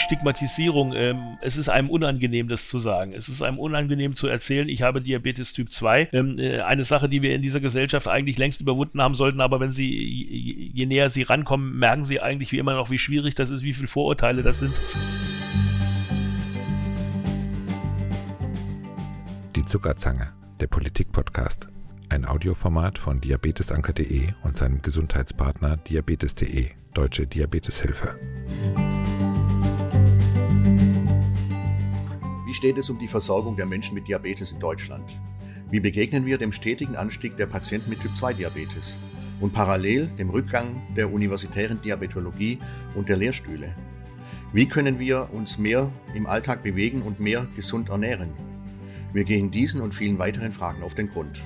Stigmatisierung. Ähm, es ist einem unangenehm, das zu sagen. Es ist einem unangenehm zu erzählen, ich habe Diabetes Typ 2. Ähm, äh, eine Sache, die wir in dieser Gesellschaft eigentlich längst überwunden haben sollten, aber wenn Sie, je näher Sie rankommen, merken Sie eigentlich wie immer noch, wie schwierig das ist, wie viele Vorurteile das sind. Die Zuckerzange, der Politik-Podcast. Ein Audioformat von diabetesanker.de und seinem Gesundheitspartner diabetes.de, Deutsche Diabeteshilfe. Wie steht es um die Versorgung der Menschen mit Diabetes in Deutschland? Wie begegnen wir dem stetigen Anstieg der Patienten mit Typ-2-Diabetes und parallel dem Rückgang der universitären Diabetologie und der Lehrstühle? Wie können wir uns mehr im Alltag bewegen und mehr gesund ernähren? Wir gehen diesen und vielen weiteren Fragen auf den Grund.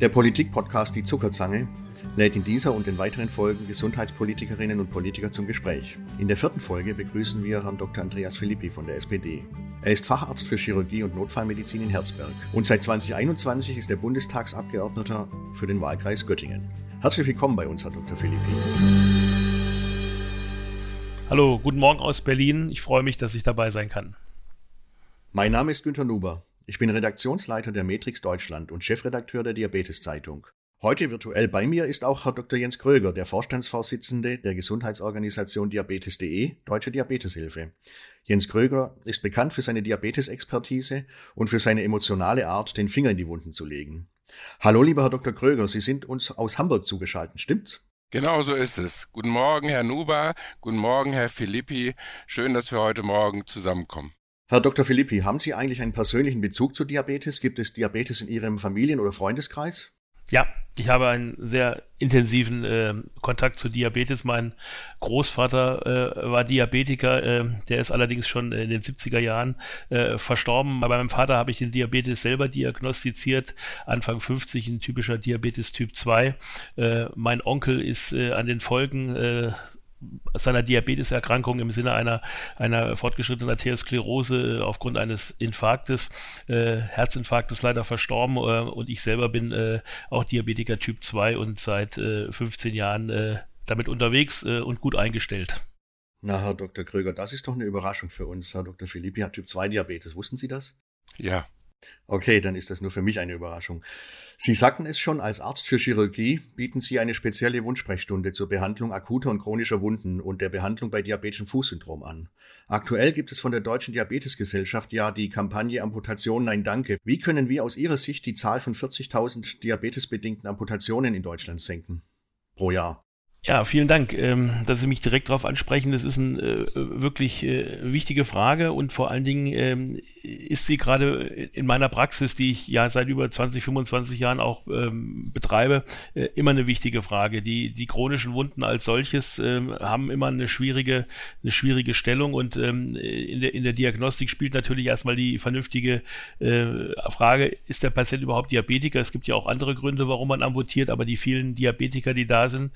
Der Politik-Podcast Die Zuckerzange lädt in dieser und den weiteren Folgen Gesundheitspolitikerinnen und Politiker zum Gespräch. In der vierten Folge begrüßen wir Herrn Dr. Andreas Philippi von der SPD. Er ist Facharzt für Chirurgie und Notfallmedizin in Herzberg und seit 2021 ist er Bundestagsabgeordneter für den Wahlkreis Göttingen. Herzlich willkommen bei uns, Herr Dr. Philippi. Hallo, guten Morgen aus Berlin. Ich freue mich, dass ich dabei sein kann. Mein Name ist Günter Nuber. Ich bin Redaktionsleiter der Matrix Deutschland und Chefredakteur der Diabetes Zeitung. Heute virtuell bei mir ist auch Herr Dr. Jens Kröger, der Vorstandsvorsitzende der Gesundheitsorganisation Diabetes.de, Deutsche Diabeteshilfe. Jens Kröger ist bekannt für seine Diabetesexpertise und für seine emotionale Art, den Finger in die Wunden zu legen. Hallo, lieber Herr Dr. Kröger, Sie sind uns aus Hamburg zugeschaltet, stimmt's? Genau so ist es. Guten Morgen, Herr Nuber. Guten Morgen, Herr Philippi. Schön, dass wir heute Morgen zusammenkommen. Herr Dr. Philippi, haben Sie eigentlich einen persönlichen Bezug zu Diabetes? Gibt es Diabetes in Ihrem Familien- oder Freundeskreis? Ja, ich habe einen sehr intensiven äh, Kontakt zu Diabetes. Mein Großvater äh, war Diabetiker, äh, der ist allerdings schon in den 70er Jahren äh, verstorben. Bei meinem Vater habe ich den Diabetes selber diagnostiziert, Anfang 50, ein typischer Diabetes Typ 2. Äh, mein Onkel ist äh, an den Folgen seiner Diabeteserkrankung im Sinne einer, einer fortgeschrittenen Arteriosklerose äh, aufgrund eines Infarktes, äh, Herzinfarktes leider verstorben äh, und ich selber bin äh, auch Diabetiker Typ 2 und seit 15 äh, Jahren äh, damit unterwegs und gut eingestellt. Na, Herr Dr. Kröger, das ist doch eine Überraschung für uns. Herr Dr. Philippi hat Typ 2 Diabetes. Wussten Sie das? Ja. Okay, dann ist das nur für mich eine Überraschung. Sie sagten es schon, als Arzt für Chirurgie bieten Sie eine spezielle Wundsprechstunde zur Behandlung akuter und chronischer Wunden und der Behandlung bei diabetischem Fußsyndrom an. Aktuell gibt es von der Deutschen Diabetesgesellschaft ja die Kampagne Amputation Nein Danke. Wie können wir aus Ihrer Sicht die Zahl von 40.000 diabetesbedingten Amputationen in Deutschland senken? Pro Jahr. Ja, vielen Dank, ähm, dass Sie mich direkt darauf ansprechen. Das ist eine äh, wirklich äh, wichtige Frage und vor allen Dingen ähm, ist sie gerade in meiner Praxis, die ich ja seit über 20, 25 Jahren auch ähm, betreibe, äh, immer eine wichtige Frage. Die, die chronischen Wunden als solches haben immer eine schwierige, eine schwierige Stellung und in, der, in der Diagnostik spielt natürlich erstmal die vernünftige Frage, ist der Patient überhaupt Diabetiker? Es gibt ja auch andere Gründe, warum man amputiert, aber die vielen Diabetiker, die da sind,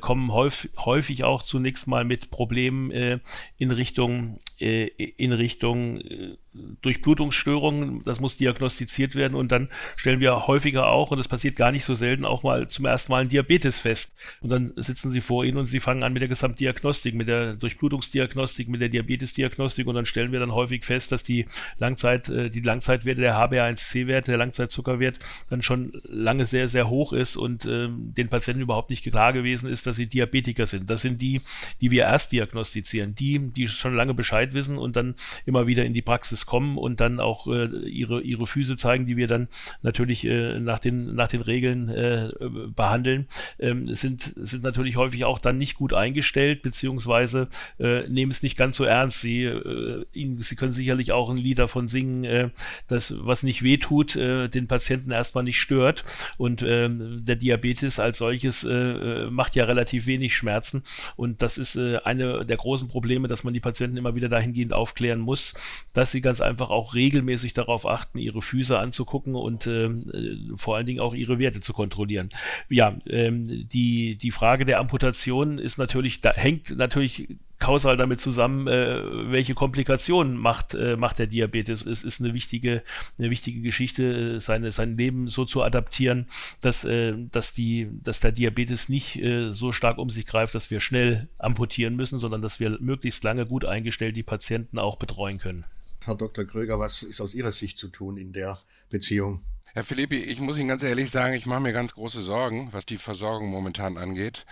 kommen häufig, häufig auch zunächst mal mit Problemen äh, in Richtung, äh, in Richtung äh, Durchblutungsstörungen, das muss diagnostiziert werden und dann stellen wir häufiger auch, und das passiert gar nicht so selten, auch mal zum ersten Mal ein Diabetes fest. Und dann sitzen sie vor Ihnen und Sie fangen an mit der Gesamtdiagnostik, mit der Durchblutungsdiagnostik, mit der Diabetesdiagnostik und dann stellen wir dann häufig fest, dass die Langzeit, äh, die Langzeitwerte, der HbA1c-Wert, der Langzeitzuckerwert dann schon lange sehr, sehr hoch ist und ähm, den Patienten überhaupt nicht klar gewesen ist, dass sie Diabetiker sind. Das sind die, die wir erst diagnostizieren, die, die schon lange Bescheid wissen und dann immer wieder in die Praxis kommen und dann auch äh, ihre, ihre Füße zeigen, die wir dann natürlich äh, nach, den, nach den Regeln äh, behandeln, ähm, sind, sind natürlich häufig auch dann nicht gut eingestellt, beziehungsweise äh, nehmen es nicht ganz so ernst. Sie, äh, ihnen, sie können sicherlich auch ein Lied davon singen, äh, das, was nicht wehtut, den Patienten erstmal nicht stört. Und ähm, der Diabetes als solches macht ja relativ wenig Schmerzen. Und das ist eine der großen Probleme, dass man die Patienten immer wieder dahingehend aufklären muss, dass sie ganz einfach auch regelmäßig darauf achten, ihre Füße anzugucken und ähm, äh, vor allen Dingen auch ihre Werte zu kontrollieren. Ja, ähm, die, die Frage der Amputation ist natürlich, da hängt natürlich kausal damit zusammen, äh, welche Komplikationen macht, äh, macht der Diabetes. Es ist eine wichtige, eine wichtige Geschichte, äh, seine, sein Leben so zu adaptieren, dass, äh, dass, die, dass der Diabetes nicht äh, so stark um sich greift, dass wir schnell amputieren müssen, sondern dass wir möglichst lange gut eingestellt die Patienten auch betreuen können. Herr Dr. Kröger, was ist aus Ihrer Sicht zu tun in der Beziehung? Herr Philippi, ich muss Ihnen ganz ehrlich sagen, ich mache mir ganz große Sorgen, was die Versorgung momentan angeht.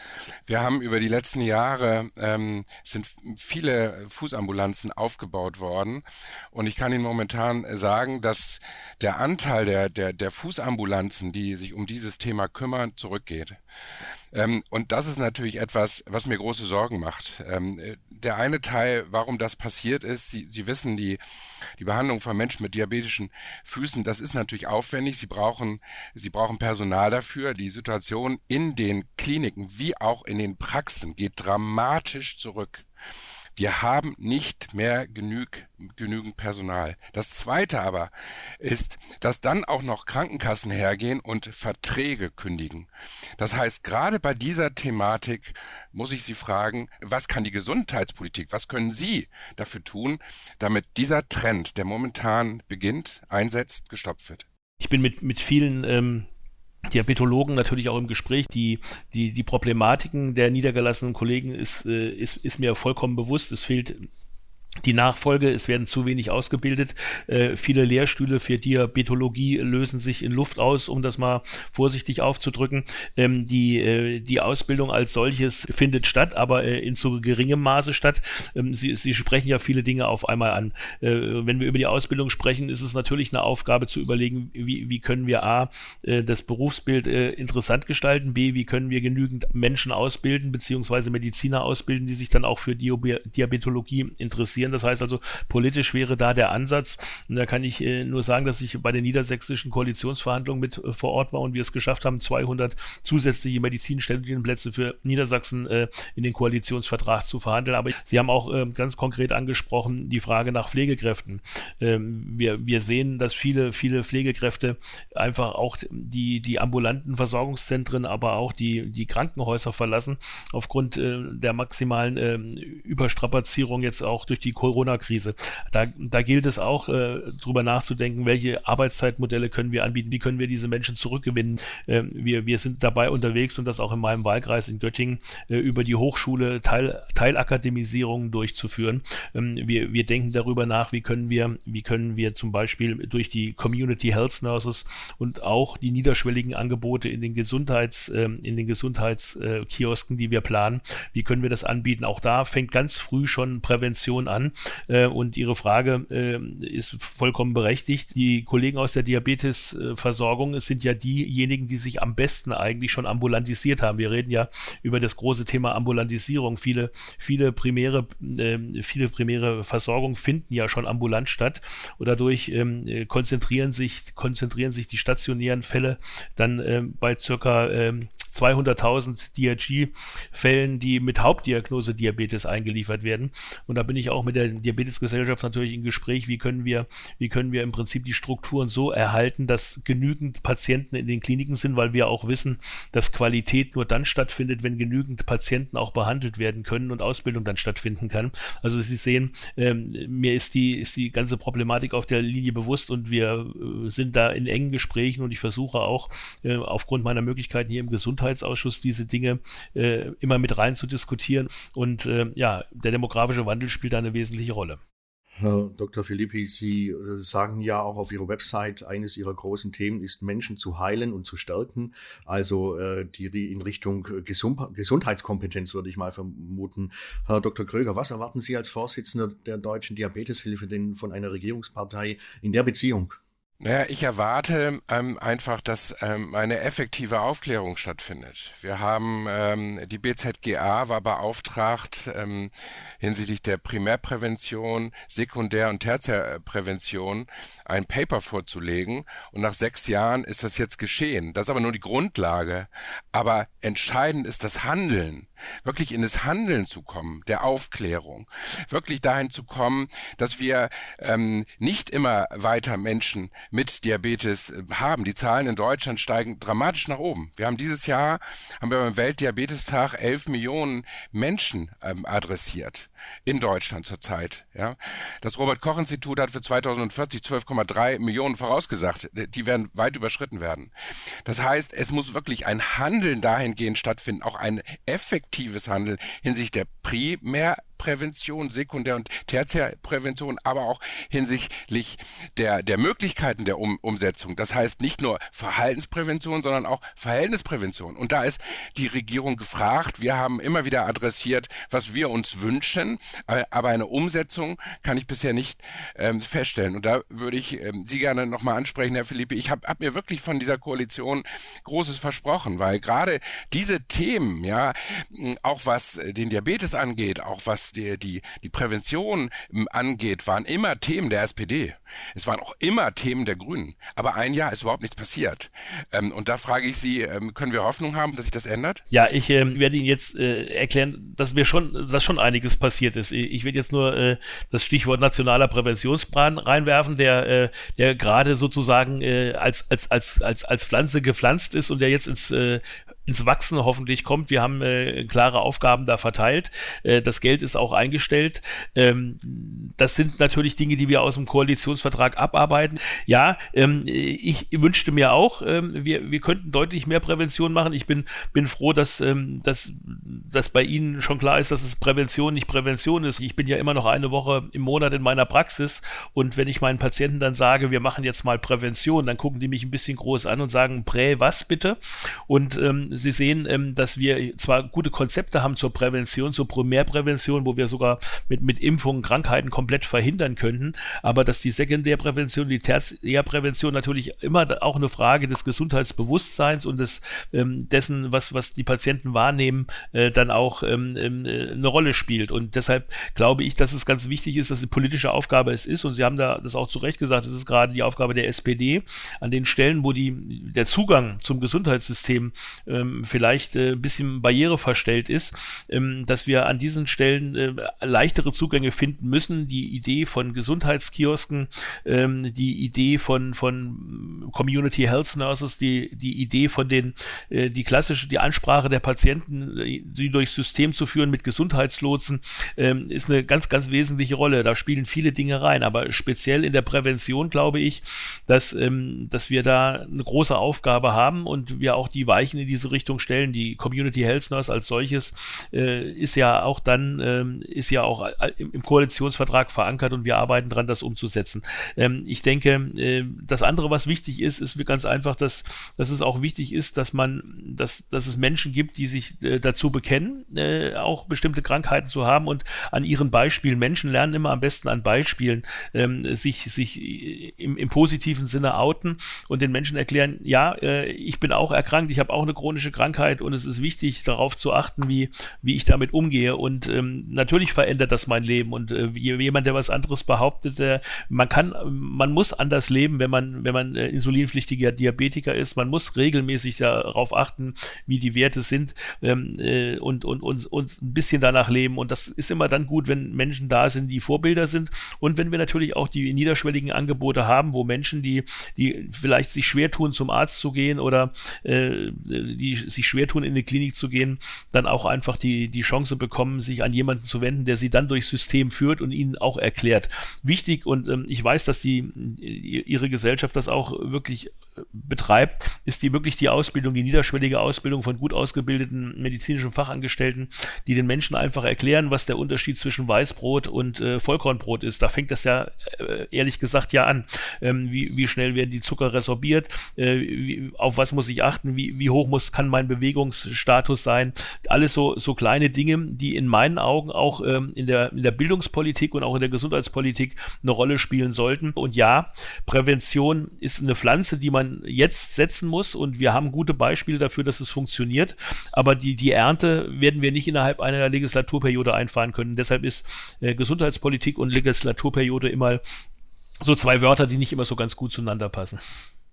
Wir haben über die letzten Jahre ähm, sind viele Fußambulanzen aufgebaut worden und ich kann Ihnen momentan sagen, dass der Anteil der, der, der Fußambulanzen, die sich um dieses Thema kümmern, zurückgeht. Ähm, und das ist natürlich etwas, was mir große Sorgen macht. Ähm, der eine Teil, warum das passiert ist, Sie, Sie wissen, die, die Behandlung von Menschen mit diabetischen Füßen, das ist natürlich aufwendig. Sie brauchen, Sie brauchen Personal dafür. Die Situation in den Kliniken wie auch in den Praxen geht dramatisch zurück. Wir haben nicht mehr genüg, genügend Personal. Das Zweite aber ist, dass dann auch noch Krankenkassen hergehen und Verträge kündigen. Das heißt, gerade bei dieser Thematik muss ich Sie fragen, was kann die Gesundheitspolitik, was können Sie dafür tun, damit dieser Trend, der momentan beginnt, einsetzt, gestoppt wird? Ich bin mit, mit vielen ähm, Diabetologen natürlich auch im Gespräch. Die, die, die Problematiken der niedergelassenen Kollegen ist, äh, ist, ist mir vollkommen bewusst. Es fehlt die Nachfolge, es werden zu wenig ausgebildet. Äh, viele Lehrstühle für Diabetologie lösen sich in Luft aus, um das mal vorsichtig aufzudrücken. Ähm, die, äh, die Ausbildung als solches findet statt, aber äh, in zu geringem Maße statt. Ähm, Sie, Sie sprechen ja viele Dinge auf einmal an. Äh, wenn wir über die Ausbildung sprechen, ist es natürlich eine Aufgabe zu überlegen, wie, wie können wir A, äh, das Berufsbild äh, interessant gestalten, B, wie können wir genügend Menschen ausbilden, beziehungsweise Mediziner ausbilden, die sich dann auch für Diabetologie interessieren interessieren. Das heißt also, politisch wäre da der Ansatz. Und da kann ich äh, nur sagen, dass ich bei den niedersächsischen Koalitionsverhandlungen mit äh, vor Ort war und wir es geschafft haben, 200 zusätzliche Medizinstudienplätze für Niedersachsen äh, in den Koalitionsvertrag zu verhandeln. Aber Sie haben auch äh, ganz konkret angesprochen die Frage nach Pflegekräften. Ähm, wir, wir sehen, dass viele, viele Pflegekräfte einfach auch die, die ambulanten Versorgungszentren, aber auch die, die Krankenhäuser verlassen, aufgrund äh, der maximalen äh, Überstrapazierung jetzt auch durch die Corona-Krise. Da, da gilt es auch, äh, darüber nachzudenken, welche Arbeitszeitmodelle können wir anbieten, wie können wir diese Menschen zurückgewinnen. Äh, wir, wir sind dabei unterwegs und das auch in meinem Wahlkreis in Göttingen äh, über die Hochschule Teil, Teilakademisierung durchzuführen. Ähm, wir, wir denken darüber nach, wie können wir, wie können wir zum Beispiel durch die Community Health Nurses und auch die niederschwelligen Angebote in den Gesundheits, ähm, in den Gesundheitskiosken, die wir planen, wie können wir das anbieten? Auch da fängt ganz früh schon Prävention an an. Äh, und Ihre Frage äh, ist vollkommen berechtigt. Die Kollegen aus der Diabetesversorgung es sind ja diejenigen, die sich am besten eigentlich schon ambulantisiert haben. Wir reden ja über das große Thema Ambulantisierung. Viele, viele primäre, äh, viele primäre Versorgung finden ja schon ambulant statt. Und dadurch ähm, konzentrieren sich, konzentrieren sich die stationären Fälle dann ähm, bei circa ähm, 200.000 DRG-Fällen, die mit Hauptdiagnose Diabetes eingeliefert werden. Und da bin ich auch mit der Diabetesgesellschaft natürlich im Gespräch, wie können wir, wie können wir im Prinzip die Strukturen so erhalten, dass genügend Patienten in den Kliniken sind, weil wir auch wissen, dass Qualität nur dann stattfindet, wenn genügend Patienten auch behandelt werden können und Ausbildung dann stattfinden kann. Also Sie sehen, ähm, mir ist die, ist die ganze Problematik auf der Linie bewusst und wir äh, sind da in engen Gesprächen und ich versuche auch äh, aufgrund meiner Möglichkeiten hier im Gesundheits Gesundheitsausschuss diese Dinge äh, immer mit rein zu diskutieren. Und äh, ja, der demografische Wandel spielt da eine wesentliche Rolle. Herr Dr. Philippi, Sie äh, sagen ja auch auf Ihrer Website, eines Ihrer großen Themen ist, Menschen zu heilen und zu stärken. Also äh, die in Richtung Gesund Gesundheitskompetenz würde ich mal vermuten. Herr Dr. Kröger, was erwarten Sie als Vorsitzender der Deutschen Diabeteshilfe denn von einer Regierungspartei in der Beziehung? Naja, ich erwarte ähm, einfach, dass ähm, eine effektive Aufklärung stattfindet. Wir haben, ähm, die BZGA war beauftragt, ähm, hinsichtlich der Primärprävention, Sekundär- und Tertiärprävention ein Paper vorzulegen. Und nach sechs Jahren ist das jetzt geschehen. Das ist aber nur die Grundlage. Aber entscheidend ist das Handeln wirklich in das Handeln zu kommen, der Aufklärung, wirklich dahin zu kommen, dass wir ähm, nicht immer weiter Menschen mit Diabetes äh, haben. Die Zahlen in Deutschland steigen dramatisch nach oben. Wir haben dieses Jahr, haben wir beim Weltdiabetestag 11 Millionen Menschen ähm, adressiert in Deutschland zurzeit. Ja. Das Robert-Koch-Institut hat für 2040 12,3 Millionen vorausgesagt. Die werden weit überschritten werden. Das heißt, es muss wirklich ein Handeln dahingehend stattfinden, auch ein effektives Handeln hinsichtlich der Primär Prävention, Sekundär- und Tertiärprävention, aber auch hinsichtlich der, der Möglichkeiten der um Umsetzung. Das heißt nicht nur Verhaltensprävention, sondern auch Verhältnisprävention. Und da ist die Regierung gefragt. Wir haben immer wieder adressiert, was wir uns wünschen, aber eine Umsetzung kann ich bisher nicht ähm, feststellen. Und da würde ich ähm, Sie gerne nochmal ansprechen, Herr Philippe. Ich habe hab mir wirklich von dieser Koalition Großes versprochen, weil gerade diese Themen, ja, auch was den Diabetes angeht, auch was die, die, die Prävention ähm, angeht, waren immer Themen der SPD. Es waren auch immer Themen der Grünen. Aber ein Jahr ist überhaupt nichts passiert. Ähm, und da frage ich Sie, ähm, können wir Hoffnung haben, dass sich das ändert? Ja, ich äh, werde Ihnen jetzt äh, erklären, dass wir schon, dass schon einiges passiert ist. Ich werde jetzt nur äh, das Stichwort nationaler Präventionsplan reinwerfen, der, äh, der gerade sozusagen äh, als, als, als, als, als Pflanze gepflanzt ist und der jetzt ins äh, ins Wachsen hoffentlich kommt. Wir haben äh, klare Aufgaben da verteilt. Äh, das Geld ist auch eingestellt. Ähm, das sind natürlich Dinge, die wir aus dem Koalitionsvertrag abarbeiten. Ja, ähm, ich wünschte mir auch, ähm, wir, wir könnten deutlich mehr Prävention machen. Ich bin, bin froh, dass, ähm, dass, dass bei Ihnen schon klar ist, dass es Prävention nicht Prävention ist. Ich bin ja immer noch eine Woche im Monat in meiner Praxis und wenn ich meinen Patienten dann sage, wir machen jetzt mal Prävention, dann gucken die mich ein bisschen groß an und sagen, Prä, was bitte? Und ähm, Sie sehen, ähm, dass wir zwar gute Konzepte haben zur Prävention, zur Primärprävention, wo wir sogar mit, mit Impfungen Krankheiten komplett verhindern könnten, aber dass die Sekundärprävention, die Tertiärprävention natürlich immer auch eine Frage des Gesundheitsbewusstseins und des, ähm, dessen, was, was die Patienten wahrnehmen, äh, dann auch ähm, ähm äh, eine Rolle spielt. Und deshalb glaube ich, dass es ganz wichtig ist, dass die politische Aufgabe es ist. Und Sie haben da das auch zu Recht gesagt, es ist gerade die Aufgabe der SPD, an den Stellen, wo die, der Zugang zum Gesundheitssystem ähm, ähm, vielleicht äh, ein bisschen barriereverstellt ist, ähm, dass wir an diesen Stellen äh, leichtere Zugänge finden müssen. Die Idee von Gesundheitskiosken, ähm, die Idee von, von Community Health Nurses, die, die Idee von den, äh, die klassische, die Ansprache der Patienten, äh, sie durchs System zu führen mit Gesundheitslotsen, ähm, ist eine ganz, ganz wesentliche Rolle. Da spielen viele Dinge rein, aber speziell in der Prävention glaube ich, dass, ähm, dass wir da eine große Aufgabe haben und wir auch die Weichen in diese Richtung stellen. Die Community Health Nurse als solches äh, ist ja auch dann, ähm, ist ja auch äh, im, im, Koalitionsvertrag verankert und wir arbeiten daran, das umzusetzen. Ähm, ich denke, äh, das andere, was wichtig ist, ist ganz einfach, dass, dass es auch wichtig ist, dass man, dass, dass es Menschen gibt, die sich äh, dazu bekennen, äh, auch bestimmte Krankheiten zu haben und an ihren Beispielen, Menschen lernen immer am besten an Beispielen, ähm, sich, sich im, im positiven Sinne outen und den Menschen erklären, ja, äh, ich bin auch erkrankt, ich habe auch eine chronische chronische Krankheit und es ist wichtig, darauf zu achten, wie, wie ich damit umgehe. Und ähm, natürlich verändert das mein Leben. Und äh, jemand, der was anderes behauptet, äh, man kann, man muss anders leben, wenn man, wenn man äh, insulinpflichtiger Diabetiker ist. Man muss regelmäßig darauf achten, wie die Werte sind ähm, äh, und, und uns, uns ein bisschen danach leben. Und das ist immer dann gut, wenn Menschen da sind, die Vorbilder sind. Und wenn wir natürlich auch die niederschwelligen Angebote haben, wo Menschen, die, die vielleicht sich schwer tun, zum Arzt zu gehen oder äh, die sich schwer tun, in die Klinik zu gehen, dann auch einfach die, die Chance bekommen, sich an jemanden zu wenden, der sie dann durchs System führt und ihnen auch erklärt. Wichtig und ähm, ich weiß, dass die, ihre Gesellschaft das auch wirklich äh, betreibt, ist die wirklich die Ausbildung, die niederschwellige Ausbildung von gut ausgebildeten medizinischen Fachangestellten, die den Menschen einfach erklären, was der Unterschied zwischen Weißbrot und äh, Vollkornbrot ist. Da fängt das ja äh, ehrlich gesagt ja an. Ähm, wie, wie schnell werden die Zucker resorbiert? Äh, wie, auf was muss ich achten? Wie, wie hoch muss, kann mein Bewegungsstatus sein. Alles so, so kleine Dinge, die in meinen Augen auch ähm, in, der, in der Bildungspolitik und auch in der Gesundheitspolitik eine Rolle spielen sollten. Und ja, Prävention ist eine Pflanze, die man jetzt setzen muss und wir haben gute Beispiele dafür, dass es funktioniert. Aber die, die Ernte werden wir nicht innerhalb einer Legislaturperiode einfahren können. Deshalb ist äh, Gesundheitspolitik und Legislaturperiode immer so zwei Wörter, die nicht immer so ganz gut zueinander passen.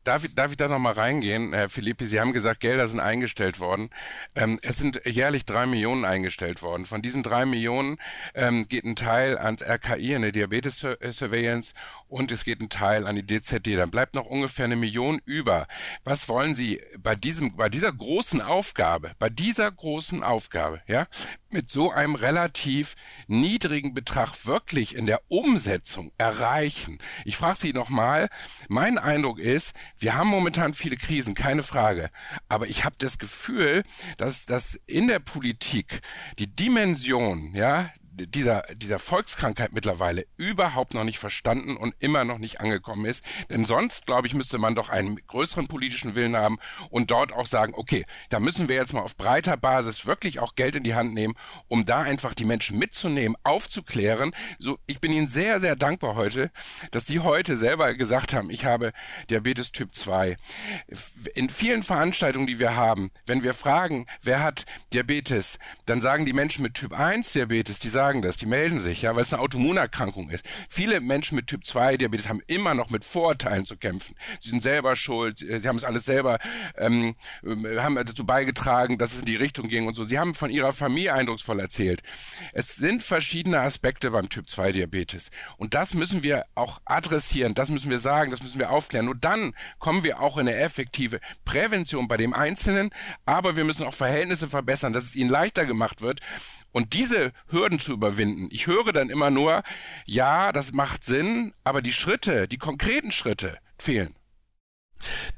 Darf, ich, darf ich da nochmal reingehen, Herr Philippi? Sie haben gesagt, Gelder sind eingestellt worden. Ähm, es sind jährlich drei Millionen eingestellt worden. Von diesen drei Millionen ähm, geht ein Teil ans RKI, eine Diabetes Surveillance, und es geht ein Teil an die DZD. Dann bleibt noch ungefähr eine Million über. Was wollen Sie bei diesem, bei dieser großen Aufgabe, bei dieser großen Aufgabe, ja, mit so einem relativ niedrigen Betrag wirklich in der Umsetzung erreichen? Ich frage Sie nochmal. Mein Eindruck ist, wir haben momentan viele Krisen, keine Frage. Aber ich habe das Gefühl, dass, dass in der Politik die Dimension, ja, dieser, dieser Volkskrankheit mittlerweile überhaupt noch nicht verstanden und immer noch nicht angekommen ist. Denn sonst, glaube ich, müsste man doch einen größeren politischen Willen haben und dort auch sagen, okay, da müssen wir jetzt mal auf breiter Basis wirklich auch Geld in die Hand nehmen, um da einfach die Menschen mitzunehmen, aufzuklären. So, ich bin Ihnen sehr, sehr dankbar heute, dass Sie heute selber gesagt haben, ich habe Diabetes Typ 2. In vielen Veranstaltungen, die wir haben, wenn wir fragen, wer hat Diabetes, dann sagen die Menschen mit Typ 1 Diabetes, die sagen, sagen das, die melden sich, ja, weil es eine Autoimmunerkrankung ist. Viele Menschen mit Typ 2 Diabetes haben immer noch mit Vorurteilen zu kämpfen. Sie sind selber schuld, sie haben es alles selber, ähm, haben dazu beigetragen, dass es in die Richtung ging und so. Sie haben von ihrer Familie eindrucksvoll erzählt. Es sind verschiedene Aspekte beim Typ 2 Diabetes. Und das müssen wir auch adressieren, das müssen wir sagen, das müssen wir aufklären. Nur dann kommen wir auch in eine effektive Prävention bei dem Einzelnen, aber wir müssen auch Verhältnisse verbessern, dass es ihnen leichter gemacht wird, und diese Hürden zu überwinden, ich höre dann immer nur, ja, das macht Sinn, aber die Schritte, die konkreten Schritte fehlen.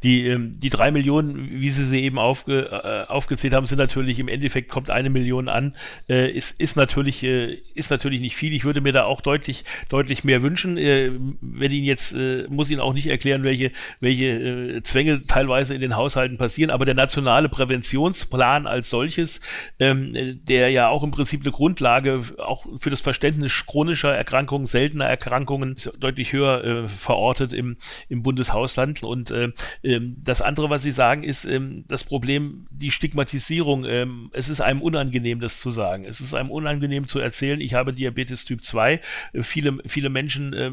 Die, ähm, die drei Millionen, wie Sie sie eben aufge, äh, aufgezählt haben, sind natürlich im Endeffekt kommt eine Million an. Äh, ist, ist, natürlich, äh, ist natürlich nicht viel. Ich würde mir da auch deutlich, deutlich mehr wünschen. Äh, wenn Ihnen jetzt, äh, muss Ihnen auch nicht erklären, welche, welche äh, Zwänge teilweise in den Haushalten passieren, aber der nationale Präventionsplan als solches, ähm, der ja auch im Prinzip eine Grundlage auch für das Verständnis chronischer Erkrankungen, seltener Erkrankungen deutlich höher äh, verortet im, im Bundeshausland und äh, ähm, das andere, was Sie sagen, ist ähm, das Problem, die Stigmatisierung. Ähm, es ist einem unangenehm, das zu sagen. Es ist einem unangenehm zu erzählen, ich habe Diabetes Typ 2. Äh, viele, viele Menschen äh,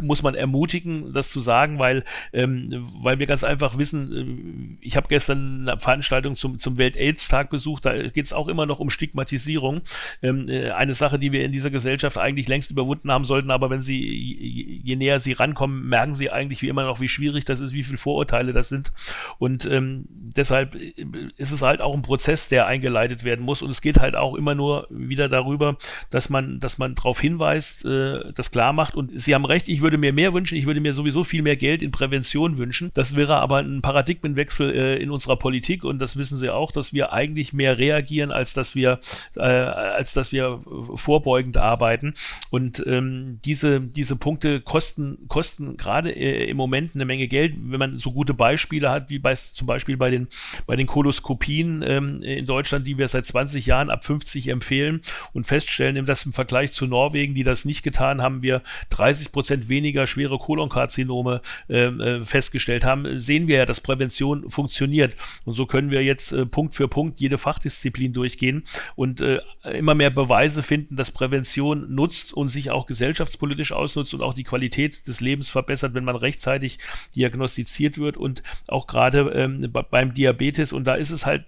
muss man ermutigen, das zu sagen, weil, ähm, weil wir ganz einfach wissen, äh, ich habe gestern eine Veranstaltung zum, zum Welt-AIDS-Tag besucht, da geht es auch immer noch um Stigmatisierung. Ähm, äh, eine Sache, die wir in dieser Gesellschaft eigentlich längst überwunden haben sollten, aber wenn sie, je, je näher sie rankommen, merken sie eigentlich wie immer noch, wie schwierig das ist, wie viel Vorurteile das sind. Und ähm, deshalb ist es halt auch ein Prozess, der eingeleitet werden muss. Und es geht halt auch immer nur wieder darüber, dass man, dass man darauf hinweist, äh, das klar macht. Und Sie haben recht, ich würde mir mehr wünschen, ich würde mir sowieso viel mehr Geld in Prävention wünschen. Das wäre aber ein Paradigmenwechsel äh, in unserer Politik und das wissen Sie auch, dass wir eigentlich mehr reagieren, als dass wir, äh, als dass wir vorbeugend arbeiten. Und ähm, diese, diese Punkte kosten, kosten gerade äh, im Moment eine Menge Geld, wenn man so gute Beispiele hat, wie bei, zum Beispiel bei den, bei den Koloskopien ähm, in Deutschland, die wir seit 20 Jahren ab 50 empfehlen und feststellen, dass im Vergleich zu Norwegen, die das nicht getan haben, wir 30 Prozent weniger schwere Kolonkarzinome ähm, äh, festgestellt haben, sehen wir ja, dass Prävention funktioniert. Und so können wir jetzt äh, Punkt für Punkt jede Fachdisziplin durchgehen und äh, immer mehr Beweise finden, dass Prävention nutzt und sich auch gesellschaftspolitisch ausnutzt und auch die Qualität des Lebens verbessert, wenn man rechtzeitig diagnostiziert reduziert wird und auch gerade ähm, beim Diabetes. Und da ist es halt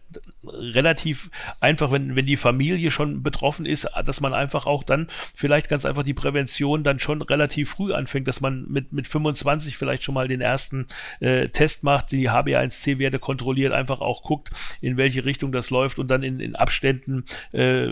relativ einfach, wenn, wenn die Familie schon betroffen ist, dass man einfach auch dann vielleicht ganz einfach die Prävention dann schon relativ früh anfängt, dass man mit, mit 25 vielleicht schon mal den ersten äh, Test macht, die HbA1c-Werte kontrolliert, einfach auch guckt, in welche Richtung das läuft und dann in, in Abständen äh,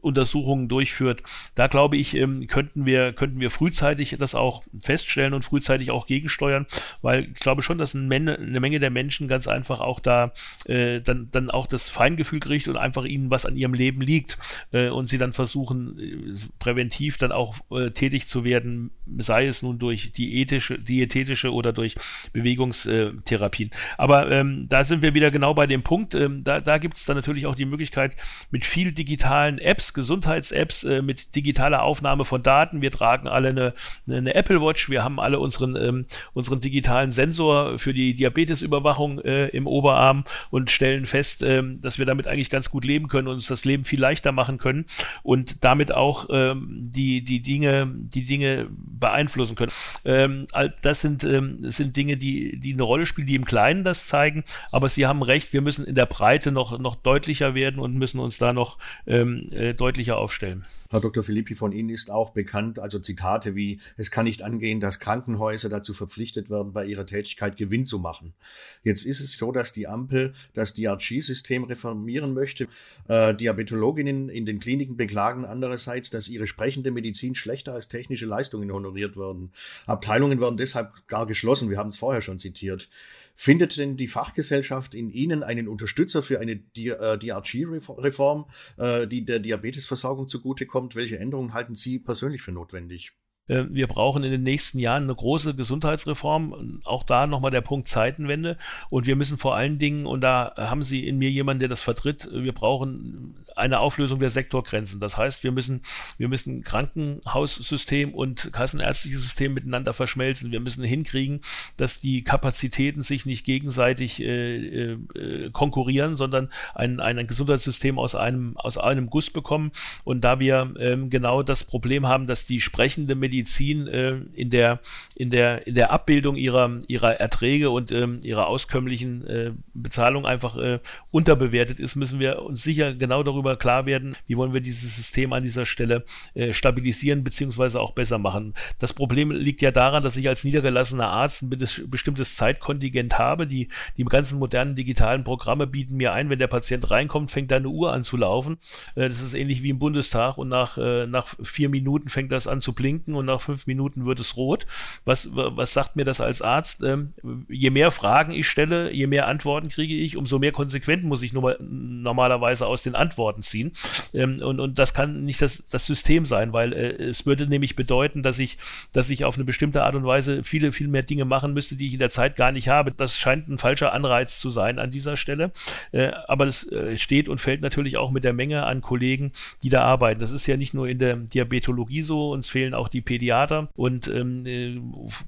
Untersuchungen durchführt. Da glaube ich, ähm, könnten wir, könnten wir frühzeitig das auch feststellen und frühzeitig auch gegensteuern, weil ich glaube schon, dass eine Menge, eine Menge der Menschen ganz einfach auch da äh, dann, dann auch das Feingefühl kriegt und einfach ihnen was an ihrem Leben liegt äh, und sie dann versuchen, äh, präventiv dann auch äh, tätig zu werden, sei es nun durch diätische, diätetische oder durch Bewegungstherapien. Aber ähm, da sind wir wieder genau bei dem Punkt. Ähm, da da gibt es dann natürlich auch die Möglichkeit, mit viel digitalen Apps, Gesundheits-Apps, äh, mit digitaler Aufnahme von Daten. Wir tragen alle eine, eine Apple Watch, wir haben alle unseren, ähm, unseren digitalen Sensor für die Diabetesüberwachung äh, im Oberarm und stellen fest, äh, dass wir damit eigentlich ganz gut leben können und uns das Leben viel leichter machen können und damit auch ähm, die, die Dinge, die Dinge beeinflussen können. Ähm, das sind, ähm, sind Dinge, die, die eine Rolle spielen, die im Kleinen das zeigen, aber Sie haben recht, wir müssen in der Breite noch, noch deutlicher werden und müssen uns da noch ähm, äh, deutlicher aufstellen. Herr Dr. Filippi, von Ihnen ist auch bekannt, also Zitate wie, es kann nicht angehen, dass Krankenhäuser dazu verpflichtet werden, bei ihrer Tätigkeit Gewinn zu machen. Jetzt ist es so, dass die Ampel das DRG-System reformieren möchte. Äh, Diabetologinnen in den Kliniken beklagen andererseits, dass ihre sprechende Medizin schlechter als technische Leistungen honoriert werden. Abteilungen werden deshalb gar geschlossen. Wir haben es vorher schon zitiert. Findet denn die Fachgesellschaft in Ihnen einen Unterstützer für eine DRG-Reform, äh, die der Diabetesversorgung zugutekommt? Welche Änderungen halten Sie persönlich für notwendig? Äh, wir brauchen in den nächsten Jahren eine große Gesundheitsreform. Auch da nochmal der Punkt Zeitenwende. Und wir müssen vor allen Dingen, und da haben Sie in mir jemanden, der das vertritt, wir brauchen eine Auflösung der Sektorgrenzen. Das heißt, wir müssen, wir müssen Krankenhaussystem und kassenärztliches System miteinander verschmelzen. Wir müssen hinkriegen, dass die Kapazitäten sich nicht gegenseitig äh, äh, konkurrieren, sondern ein, ein Gesundheitssystem aus einem, aus einem Guss bekommen. Und da wir ähm, genau das Problem haben, dass die sprechende Medizin äh, in, der, in, der, in der Abbildung ihrer, ihrer Erträge und ähm, ihrer auskömmlichen äh, Bezahlung einfach äh, unterbewertet ist, müssen wir uns sicher genau darüber darüber klar werden, wie wollen wir dieses System an dieser Stelle äh, stabilisieren bzw. auch besser machen. Das Problem liegt ja daran, dass ich als niedergelassener Arzt ein bestimmtes Zeitkontingent habe. Die, die ganzen modernen digitalen Programme bieten mir ein, wenn der Patient reinkommt, fängt da eine Uhr an zu laufen. Äh, das ist ähnlich wie im Bundestag und nach, äh, nach vier Minuten fängt das an zu blinken und nach fünf Minuten wird es rot. Was, was sagt mir das als Arzt? Ähm, je mehr Fragen ich stelle, je mehr Antworten kriege ich, umso mehr konsequent muss ich normalerweise aus den Antworten Antworten ziehen. Ähm, und, und das kann nicht das, das System sein, weil äh, es würde nämlich bedeuten, dass ich, dass ich auf eine bestimmte Art und Weise viele, viel mehr Dinge machen müsste, die ich in der Zeit gar nicht habe. Das scheint ein falscher Anreiz zu sein an dieser Stelle. Äh, aber das äh, steht und fällt natürlich auch mit der Menge an Kollegen, die da arbeiten. Das ist ja nicht nur in der Diabetologie so, uns fehlen auch die Pädiater und ähm, äh,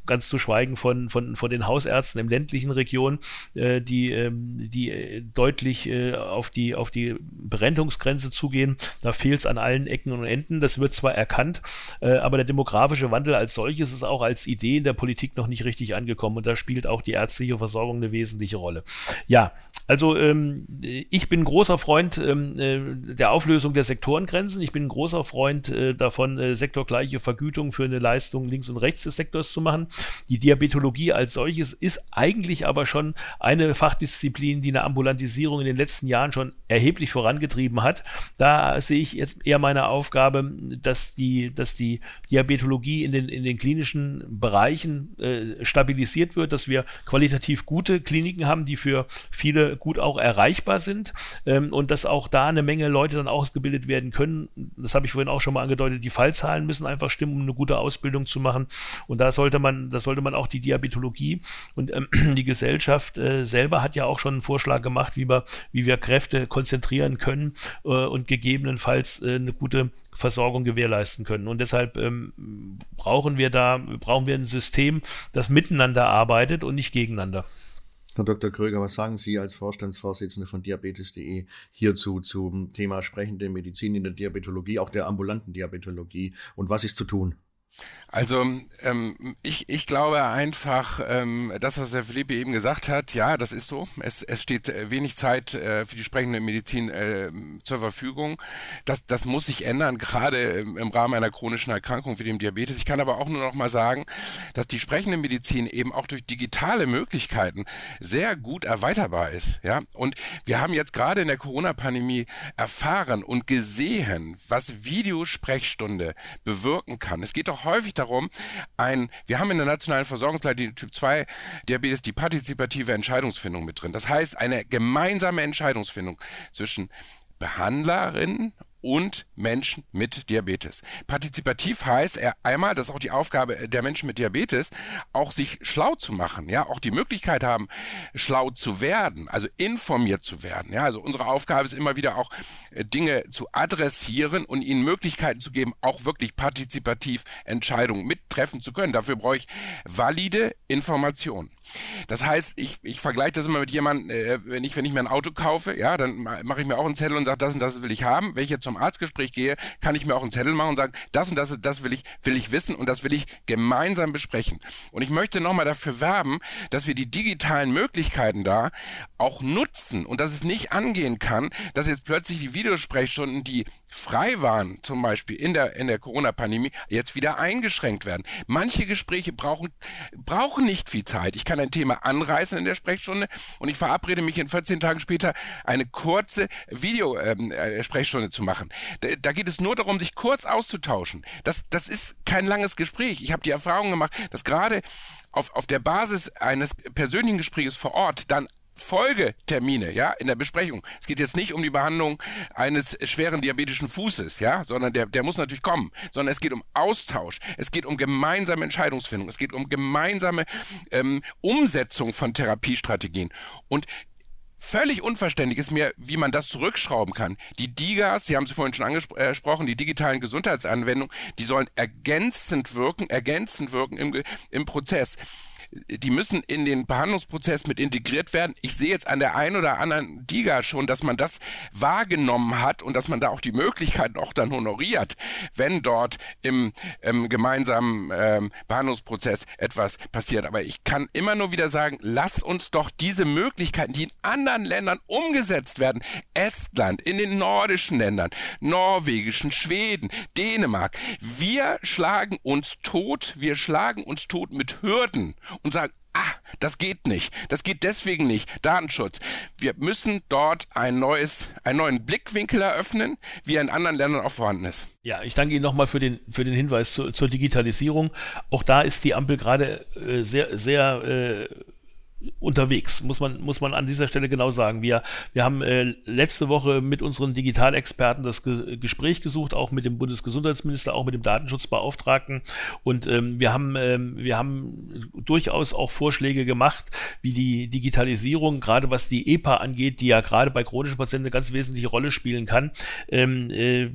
ganz zu schweigen von, von, von den Hausärzten im ländlichen Region, äh, die, ähm, die äh, deutlich auf die, auf die Berentungs Armutsgrenze zugehen. Da fehlt es an allen Ecken und Enden. Das wird zwar erkannt, äh, aber der demografische Wandel als solches ist auch als Idee in der Politik noch nicht richtig angekommen und da spielt auch die ärztliche Versorgung eine wesentliche Rolle. Ja, also ähm, ich bin großer Freund ähm, äh, der Auflösung der Sektorengrenzen. Ich bin ein großer Freund äh, davon, äh, sektorgleiche Vergütung für eine Leistung links und rechts des Sektors zu machen. Die Diabetologie als solches ist eigentlich aber schon eine Fachdisziplin, die eine Ambulantisierung in den letzten Jahren schon erheblich vorangetrieben hat. Da sehe ich jetzt eher meine Aufgabe, dass die, dass die Diabetologie in den, in den klinischen Bereichen äh, stabilisiert wird, dass wir qualitativ gute Kliniken haben, die für viele gut auch erreichbar sind ähm, und dass auch da eine Menge Leute dann ausgebildet werden können. Das habe ich vorhin auch schon mal angedeutet. Die Fallzahlen müssen einfach stimmen, um eine gute Ausbildung zu machen. Und da sollte man, da sollte man auch die Diabetologie und ähm, die Gesellschaft äh, selber hat ja auch schon einen Vorschlag gemacht, wie wir, wie wir Kräfte konzentrieren können äh, und gegebenenfalls äh, eine gute Versorgung gewährleisten können. Und deshalb ähm, brauchen wir da, brauchen wir ein System, das miteinander arbeitet und nicht gegeneinander. Herr Dr. Kröger, was sagen Sie als Vorstandsvorsitzende von Diabetes.de hierzu zum Thema sprechende Medizin in der Diabetologie, auch der ambulanten Diabetologie und was ist zu tun? Also ähm, ich, ich glaube einfach, ähm, das, was Herr Philippe eben gesagt hat, ja, das ist so. Es, es steht äh, wenig Zeit äh, für die sprechende Medizin äh, zur Verfügung. Das, das muss sich ändern, gerade im, im Rahmen einer chronischen Erkrankung wie dem Diabetes. Ich kann aber auch nur noch mal sagen, dass die sprechende Medizin eben auch durch digitale Möglichkeiten sehr gut erweiterbar ist. Ja, und wir haben jetzt gerade in der Corona-Pandemie erfahren und gesehen, was Videosprechstunde bewirken kann. Es geht doch häufig darum, ein, wir haben in der nationalen Versorgungsleitlinie Typ 2 Diabetes die partizipative Entscheidungsfindung mit drin. Das heißt, eine gemeinsame Entscheidungsfindung zwischen Behandlerin und Menschen mit Diabetes. Partizipativ heißt er einmal, das ist auch die Aufgabe der Menschen mit Diabetes, auch sich schlau zu machen, ja, auch die Möglichkeit haben, schlau zu werden, also informiert zu werden, ja, also unsere Aufgabe ist immer wieder auch äh, Dinge zu adressieren und ihnen Möglichkeiten zu geben, auch wirklich partizipativ Entscheidungen mittreffen zu können. Dafür brauche ich valide Informationen. Das heißt, ich, ich vergleiche das immer mit jemandem, äh, wenn ich wenn ich mir ein Auto kaufe, ja, dann mache ich mir auch einen Zettel und sage, das und das will ich haben. Wenn ich jetzt zum Arztgespräch gehe, kann ich mir auch einen Zettel machen und sagen, das und das, das will ich, will ich wissen und das will ich gemeinsam besprechen. Und ich möchte nochmal dafür werben, dass wir die digitalen Möglichkeiten da auch nutzen und dass es nicht angehen kann, dass jetzt plötzlich die Videosprechstunden, die frei waren, zum Beispiel in der, in der Corona-Pandemie, jetzt wieder eingeschränkt werden. Manche Gespräche brauchen, brauchen nicht viel Zeit. Ich kann ein Thema anreißen in der Sprechstunde und ich verabrede mich in 14 Tagen später eine kurze Videosprechstunde ähm, äh, zu machen. Da, da geht es nur darum, sich kurz auszutauschen. Das, das ist kein langes Gespräch. Ich habe die Erfahrung gemacht, dass gerade auf, auf der Basis eines persönlichen Gesprächs vor Ort dann Folgetermine, ja, in der Besprechung. Es geht jetzt nicht um die Behandlung eines schweren diabetischen Fußes, ja, sondern der, der muss natürlich kommen, sondern es geht um Austausch, es geht um gemeinsame Entscheidungsfindung, es geht um gemeinsame ähm, Umsetzung von Therapiestrategien. Und Völlig unverständlich ist mir, wie man das zurückschrauben kann. Die DIGAs, Sie haben sie vorhin schon angesprochen, die digitalen Gesundheitsanwendungen, die sollen ergänzend wirken, ergänzend wirken im, im Prozess die müssen in den Behandlungsprozess mit integriert werden. Ich sehe jetzt an der einen oder anderen Diga schon, dass man das wahrgenommen hat und dass man da auch die Möglichkeiten auch dann honoriert, wenn dort im, im gemeinsamen ähm, Behandlungsprozess etwas passiert. Aber ich kann immer nur wieder sagen, lass uns doch diese Möglichkeiten, die in anderen Ländern umgesetzt werden, Estland, in den nordischen Ländern, norwegischen, Schweden, Dänemark, wir schlagen uns tot, wir schlagen uns tot mit Hürden und sagen, ah, das geht nicht. Das geht deswegen nicht. Datenschutz. Wir müssen dort ein neues, einen neuen Blickwinkel eröffnen, wie er in anderen Ländern auch vorhanden ist. Ja, ich danke Ihnen nochmal für den, für den Hinweis zu, zur Digitalisierung. Auch da ist die Ampel gerade äh, sehr, sehr äh, unterwegs, muss man, muss man an dieser Stelle genau sagen. Wir, wir haben äh, letzte Woche mit unseren Digitalexperten das Ge Gespräch gesucht, auch mit dem Bundesgesundheitsminister, auch mit dem Datenschutzbeauftragten. Und ähm, wir, haben, ähm, wir haben durchaus auch Vorschläge gemacht, wie die Digitalisierung, gerade was die EPA angeht, die ja gerade bei chronischen Patienten eine ganz wesentliche Rolle spielen kann, ähm, äh,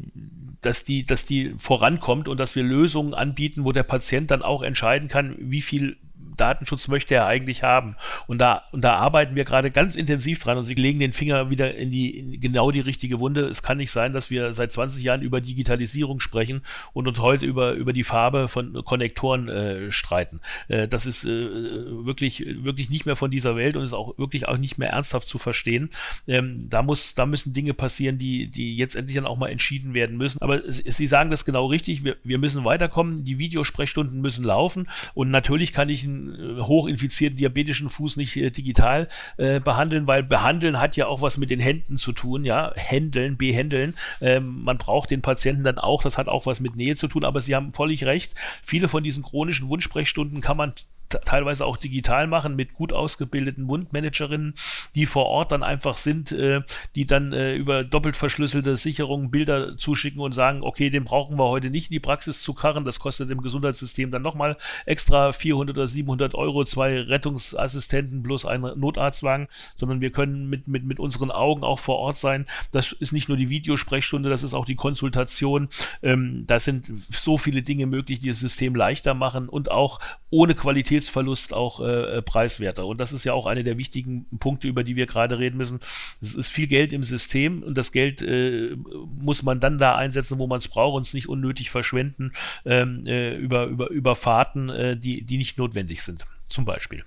dass die, dass die vorankommt und dass wir Lösungen anbieten, wo der Patient dann auch entscheiden kann, wie viel Datenschutz möchte er eigentlich haben. Und da, und da arbeiten wir gerade ganz intensiv dran und sie legen den Finger wieder in die in genau die richtige Wunde. Es kann nicht sein, dass wir seit 20 Jahren über Digitalisierung sprechen und uns heute über, über die Farbe von Konnektoren äh, streiten. Äh, das ist äh, wirklich, wirklich nicht mehr von dieser Welt und ist auch wirklich auch nicht mehr ernsthaft zu verstehen. Ähm, da muss, da müssen Dinge passieren, die, die jetzt endlich dann auch mal entschieden werden müssen. Aber Sie sagen das genau richtig. Wir, wir müssen weiterkommen. Die Videosprechstunden müssen laufen und natürlich kann ich ein äh, hochinfizierten diabetischen Fuß nicht äh, digital äh, behandeln, weil behandeln hat ja auch was mit den Händen zu tun, ja, händeln, behändeln. Ähm, man braucht den Patienten dann auch, das hat auch was mit Nähe zu tun, aber Sie haben völlig recht. Viele von diesen chronischen Wunschsprechstunden kann man teilweise auch digital machen mit gut ausgebildeten Mundmanagerinnen, die vor Ort dann einfach sind, äh, die dann äh, über doppelt verschlüsselte Sicherungen Bilder zuschicken und sagen, okay, den brauchen wir heute nicht in die Praxis zu karren, das kostet im Gesundheitssystem dann nochmal extra 400 oder 700 Euro, zwei Rettungsassistenten plus ein Notarztwagen, sondern wir können mit, mit, mit unseren Augen auch vor Ort sein. Das ist nicht nur die Videosprechstunde, das ist auch die Konsultation. Ähm, da sind so viele Dinge möglich, die das System leichter machen und auch ohne Qualität Qualitätsverlust auch äh, äh, preiswerter. Und das ist ja auch eine der wichtigen Punkte, über die wir gerade reden müssen. Es ist viel Geld im System und das Geld äh, muss man dann da einsetzen, wo man es braucht und es nicht unnötig verschwenden ähm, äh, über, über, über Fahrten, äh, die, die nicht notwendig sind. Zum Beispiel.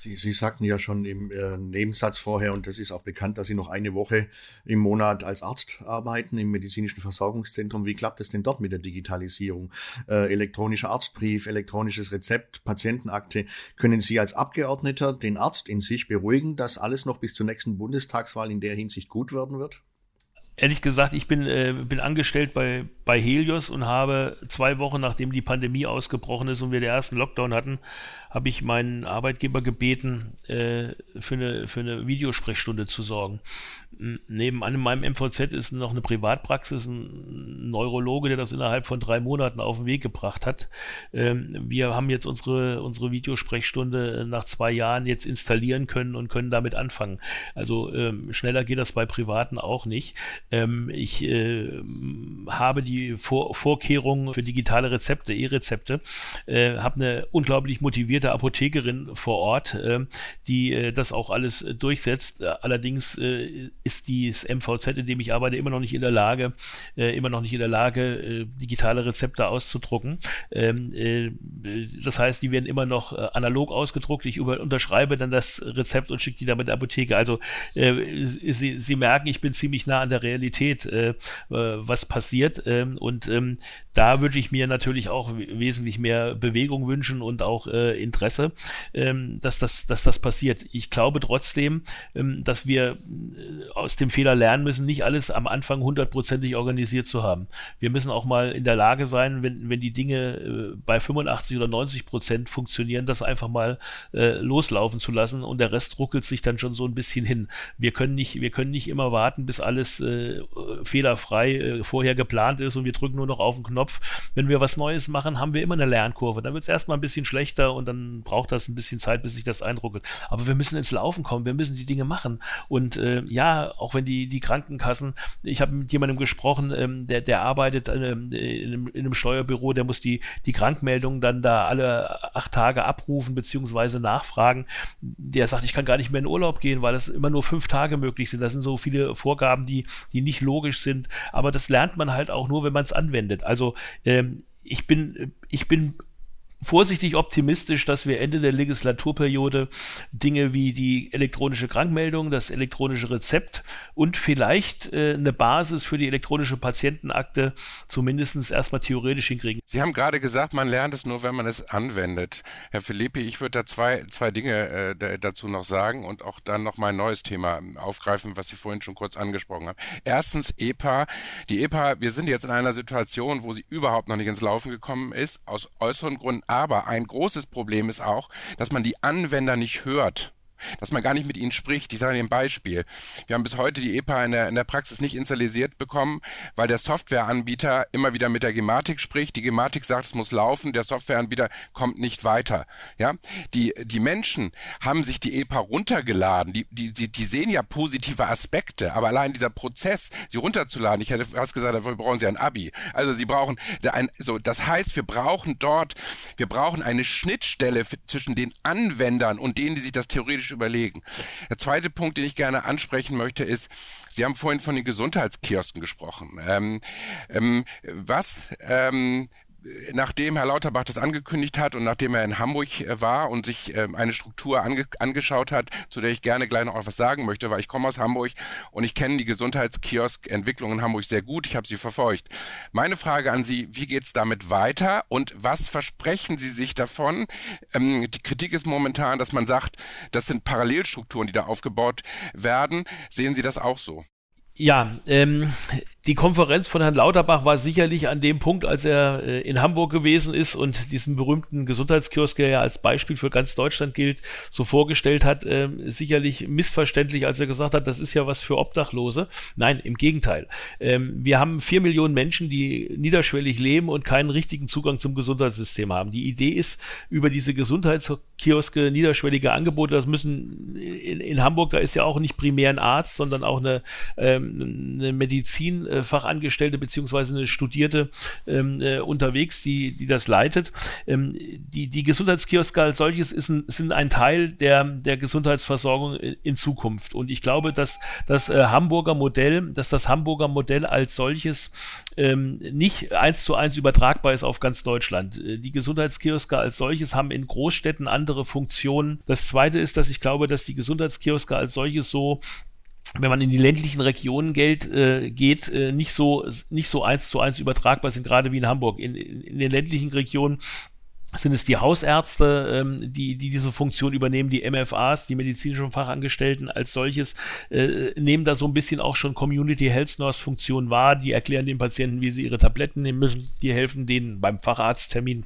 Sie, Sie sagten ja schon im äh, Nebensatz vorher, und das ist auch bekannt, dass Sie noch eine Woche im Monat als Arzt arbeiten im medizinischen Versorgungszentrum. Wie klappt es denn dort mit der Digitalisierung? Äh, elektronischer Arztbrief, elektronisches Rezept, Patientenakte. Können Sie als Abgeordneter den Arzt in sich beruhigen, dass alles noch bis zur nächsten Bundestagswahl in der Hinsicht gut werden wird? Ehrlich gesagt, ich bin, äh, bin angestellt bei, bei Helios und habe zwei Wochen nachdem die Pandemie ausgebrochen ist und wir den ersten Lockdown hatten, habe ich meinen Arbeitgeber gebeten, äh, für, eine, für eine Videosprechstunde zu sorgen. Nebenan in meinem MVZ ist noch eine Privatpraxis, ein Neurologe, der das innerhalb von drei Monaten auf den Weg gebracht hat. Ähm, wir haben jetzt unsere, unsere Videosprechstunde nach zwei Jahren jetzt installieren können und können damit anfangen. Also ähm, schneller geht das bei Privaten auch nicht. Ähm, ich äh, habe die Vor Vorkehrungen für digitale Rezepte, E-Rezepte, äh, habe eine unglaublich motivierte Apothekerin vor Ort, äh, die äh, das auch alles durchsetzt. Allerdings äh, ist das MVZ, in dem ich arbeite, immer noch nicht in der Lage, äh, immer noch nicht in der Lage, digitale Rezepte auszudrucken. Ähm, das heißt, die werden immer noch analog ausgedruckt. Ich unterschreibe dann das Rezept und schicke die dann mit der Apotheke. Also Sie, Sie merken, ich bin ziemlich nah an der Realität, äh, äh, was passiert. Ähm, und ähm, da würde ich mir natürlich auch wesentlich mehr Bewegung wünschen und auch äh, Interesse, ähm, dass, das, dass das passiert. Ich glaube trotzdem, ähm, dass wir äh, aus dem Fehler lernen müssen, nicht alles am Anfang hundertprozentig organisiert zu haben. Wir müssen auch mal in der Lage sein, wenn, wenn die Dinge äh, bei 85 oder 90 Prozent funktionieren, das einfach mal äh, loslaufen zu lassen und der Rest ruckelt sich dann schon so ein bisschen hin. Wir können nicht, wir können nicht immer warten, bis alles äh, fehlerfrei äh, vorher geplant ist und wir drücken nur noch auf den Knopf. Wenn wir was Neues machen, haben wir immer eine Lernkurve. Dann wird es erstmal ein bisschen schlechter und dann braucht das ein bisschen Zeit, bis sich das eindruckelt. Aber wir müssen ins Laufen kommen, wir müssen die Dinge machen. Und äh, ja, auch wenn die, die Krankenkassen, ich habe mit jemandem gesprochen, ähm, der, der arbeitet ähm, in, einem, in, einem, Steuerbüro, der muss die, die Krankmeldungen dann da alle acht Tage abrufen bzw. nachfragen. Der sagt, ich kann gar nicht mehr in Urlaub gehen, weil es immer nur fünf Tage möglich sind. Das sind so viele Vorgaben, die, die nicht logisch sind. Aber das lernt man halt auch nur, wenn man es anwendet. Also ähm, ich bin, ich bin vorsichtig optimistisch, dass wir Ende der Legislaturperiode Dinge wie die elektronische Krankmeldung, das elektronische Rezept und vielleicht äh, eine Basis für die elektronische Patientenakte zumindest erstmal theoretisch hinkriegen. Sie haben gerade gesagt, man lernt es nur, wenn man es anwendet. Herr Filippi, ich würde da zwei, zwei Dinge äh, dazu noch sagen und auch dann noch mal ein neues Thema aufgreifen, was Sie vorhin schon kurz angesprochen haben. Erstens EPA. Die EPA, wir sind jetzt in einer Situation, wo sie überhaupt noch nicht ins Laufen gekommen ist, aus äußeren Gründen aber ein großes Problem ist auch, dass man die Anwender nicht hört dass man gar nicht mit ihnen spricht. Ich sage Ihnen ein Beispiel. Wir haben bis heute die EPA in der, in der Praxis nicht installiert bekommen, weil der Softwareanbieter immer wieder mit der Gematik spricht. Die Gematik sagt, es muss laufen, der Softwareanbieter kommt nicht weiter. Ja, die, die Menschen haben sich die EPA runtergeladen. Die, die, die, die sehen ja positive Aspekte, aber allein dieser Prozess, sie runterzuladen, ich hätte fast gesagt, dafür brauchen sie ein Abi. Also sie brauchen ein, so, das heißt, wir brauchen dort, wir brauchen eine Schnittstelle zwischen den Anwendern und denen, die sich das theoretisch kritisch überlegen. Der zweite Punkt, den ich gerne ansprechen möchte, ist, Sie haben vorhin von den Gesundheitskiosken gesprochen. Ähm, ähm, was ähm, nachdem Herr Lauterbach das angekündigt hat und nachdem er in Hamburg äh, war und sich ähm, eine Struktur ange angeschaut hat, zu der ich gerne gleich noch etwas sagen möchte, weil ich komme aus Hamburg und ich kenne die Gesundheitskiosk-Entwicklung in Hamburg sehr gut. Ich habe sie verfolgt. Meine Frage an Sie, wie geht es damit weiter und was versprechen Sie sich davon? Ähm, die Kritik ist momentan, dass man sagt, das sind Parallelstrukturen, die da aufgebaut werden. Sehen Sie das auch so? Ja, ähm, die Konferenz von Herrn Lauterbach war sicherlich an dem Punkt, als er äh, in Hamburg gewesen ist und diesen berühmten Gesundheitskiosk, der ja als Beispiel für ganz Deutschland gilt, so vorgestellt hat, äh, sicherlich missverständlich, als er gesagt hat, das ist ja was für Obdachlose. Nein, im Gegenteil. Ähm, wir haben vier Millionen Menschen, die niederschwellig leben und keinen richtigen Zugang zum Gesundheitssystem haben. Die Idee ist, über diese Gesundheitskioske niederschwellige Angebote, das müssen in, in Hamburg, da ist ja auch nicht primär ein Arzt, sondern auch eine, ähm, eine Medizin, äh, Fachangestellte beziehungsweise eine Studierte ähm, äh, unterwegs, die, die das leitet. Ähm, die, die Gesundheitskioske als solches ist ein, sind ein Teil der, der Gesundheitsversorgung in, in Zukunft. Und ich glaube, dass das äh, Hamburger Modell, dass das Hamburger Modell als solches ähm, nicht eins zu eins übertragbar ist auf ganz Deutschland. Äh, die Gesundheitskioske als solches haben in Großstädten andere Funktionen. Das zweite ist, dass ich glaube, dass die Gesundheitskioske als solches so wenn man in die ländlichen Regionen Geld äh, geht, äh, nicht so nicht so eins zu eins übertragbar sind, gerade wie in Hamburg. In, in, den ländlichen Regionen sind es die Hausärzte, ähm, die, die diese Funktion übernehmen, die MFAs, die medizinischen Fachangestellten als solches, äh, nehmen da so ein bisschen auch schon Community Health Nurse Funktion wahr, die erklären den Patienten, wie sie ihre Tabletten nehmen müssen, die helfen denen beim Facharzttermin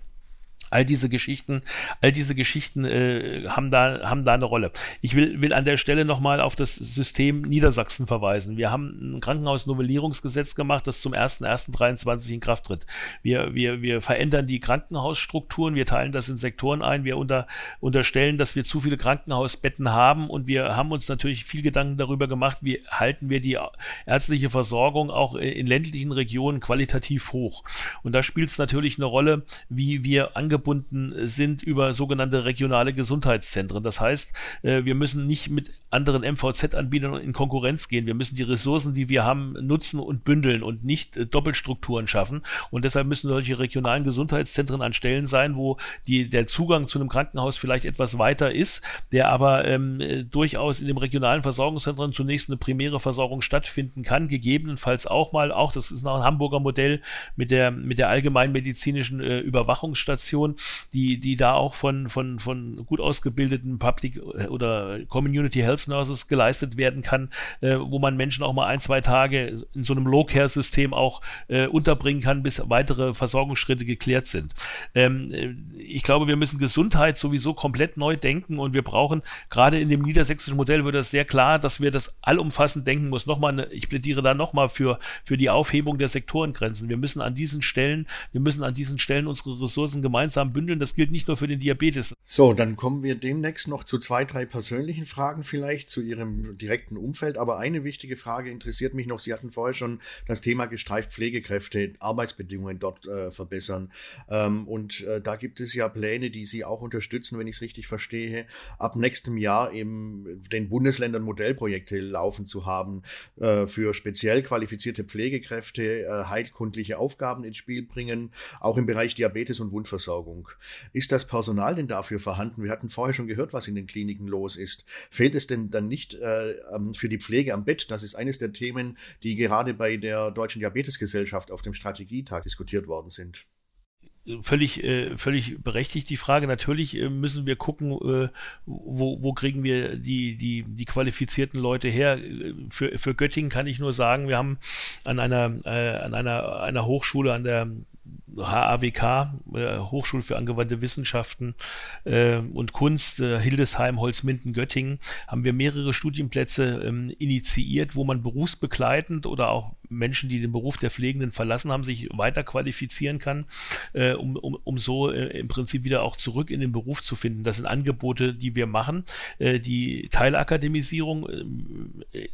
All diese Geschichten, all diese Geschichten äh, haben, da, haben da eine Rolle. Ich will, will an der Stelle nochmal auf das System Niedersachsen verweisen. Wir haben ein Krankenhausnovellierungsgesetz gemacht, das zum 1.1.23 in Kraft tritt. Wir, wir, wir verändern die Krankenhausstrukturen, wir teilen das in Sektoren ein, wir unter, unterstellen, dass wir zu viele Krankenhausbetten haben und wir haben uns natürlich viel Gedanken darüber gemacht, wie halten wir die ärztliche Versorgung auch in ländlichen Regionen qualitativ hoch. Und da spielt es natürlich eine Rolle, wie wir Angebote angebunden sind über sogenannte regionale Gesundheitszentren. Das heißt, äh, wir müssen nicht mit anderen MVZ-Anbietern in Konkurrenz gehen. Wir müssen die Ressourcen, die wir haben, nutzen und bündeln und nicht äh, Doppelstrukturen schaffen. Und deshalb müssen solche regionalen Gesundheitszentren an Stellen sein, wo die, der Zugang zu einem Krankenhaus vielleicht etwas weiter ist, der aber ähm, äh, durchaus in dem regionalen Versorgungszentrum zunächst eine primäre Versorgung stattfinden kann, gegebenenfalls auch mal, auch das ist noch ein Hamburger Modell mit der, mit der allgemeinmedizinischen äh, Überwachungsstation, die, die da auch von, von, von gut ausgebildeten Public äh, oder Community Health Nurses geleistet werden kann, äh, wo man Menschen auch mal ein, zwei Tage in so einem Low-Care-System auch äh, unterbringen kann, bis weitere Versorgungsschritte geklärt sind. Ähm, äh, ich glaube, wir müssen Gesundheit sowieso komplett neu denken und wir brauchen, gerade in dem niedersächsischen Modell wird das sehr klar, dass wir das allumfassend denken muss. Nochmal, ich plädiere da nochmal für, für die Aufhebung der Sektorengrenzen. Wir müssen an diesen Stellen, wir müssen an diesen Stellen unsere Ressourcen gemeinsam gemeinsam bündeln. Das gilt nicht nur für den Diabetes. So, dann kommen wir demnächst noch zu zwei, drei persönlichen Fragen vielleicht zu Ihrem direkten Umfeld. Aber eine wichtige Frage interessiert mich noch. Sie hatten vorher schon das Thema gestreift Pflegekräfte, Arbeitsbedingungen dort äh, verbessern. Ähm, und äh, da gibt es ja Pläne, die Sie auch unterstützen, wenn ich es richtig verstehe, ab nächstem Jahr eben den Bundesländern Modellprojekte laufen zu haben, äh, für speziell qualifizierte Pflegekräfte äh, heilkundliche Aufgaben ins Spiel bringen, auch im Bereich Diabetes und Wundversorgung. Versorgung. Ist das Personal denn dafür vorhanden? Wir hatten vorher schon gehört, was in den Kliniken los ist. Fehlt es denn dann nicht äh, für die Pflege am Bett? Das ist eines der Themen, die gerade bei der Deutschen Diabetesgesellschaft auf dem Strategietag diskutiert worden sind völlig, äh, völlig berechtigt die Frage. Natürlich äh, müssen wir gucken, äh, wo, wo kriegen wir die, die, die qualifizierten Leute her. Für, für Göttingen kann ich nur sagen, wir haben an einer, an einer, einer Hochschule, an der HAWK, äh, Hochschule für angewandte Wissenschaften äh, und Kunst, äh, Hildesheim, Holzminden, Göttingen, haben wir mehrere Studienplätze ähm, initiiert, wo man berufsbegleitend oder auch Menschen, die den Beruf der Pflegenden verlassen haben, sich weiter qualifizieren kann, äh, um, um, um so äh, im Prinzip wieder auch zurück in den Beruf zu finden. Das sind Angebote, die wir machen. Äh, die Teilakademisierung,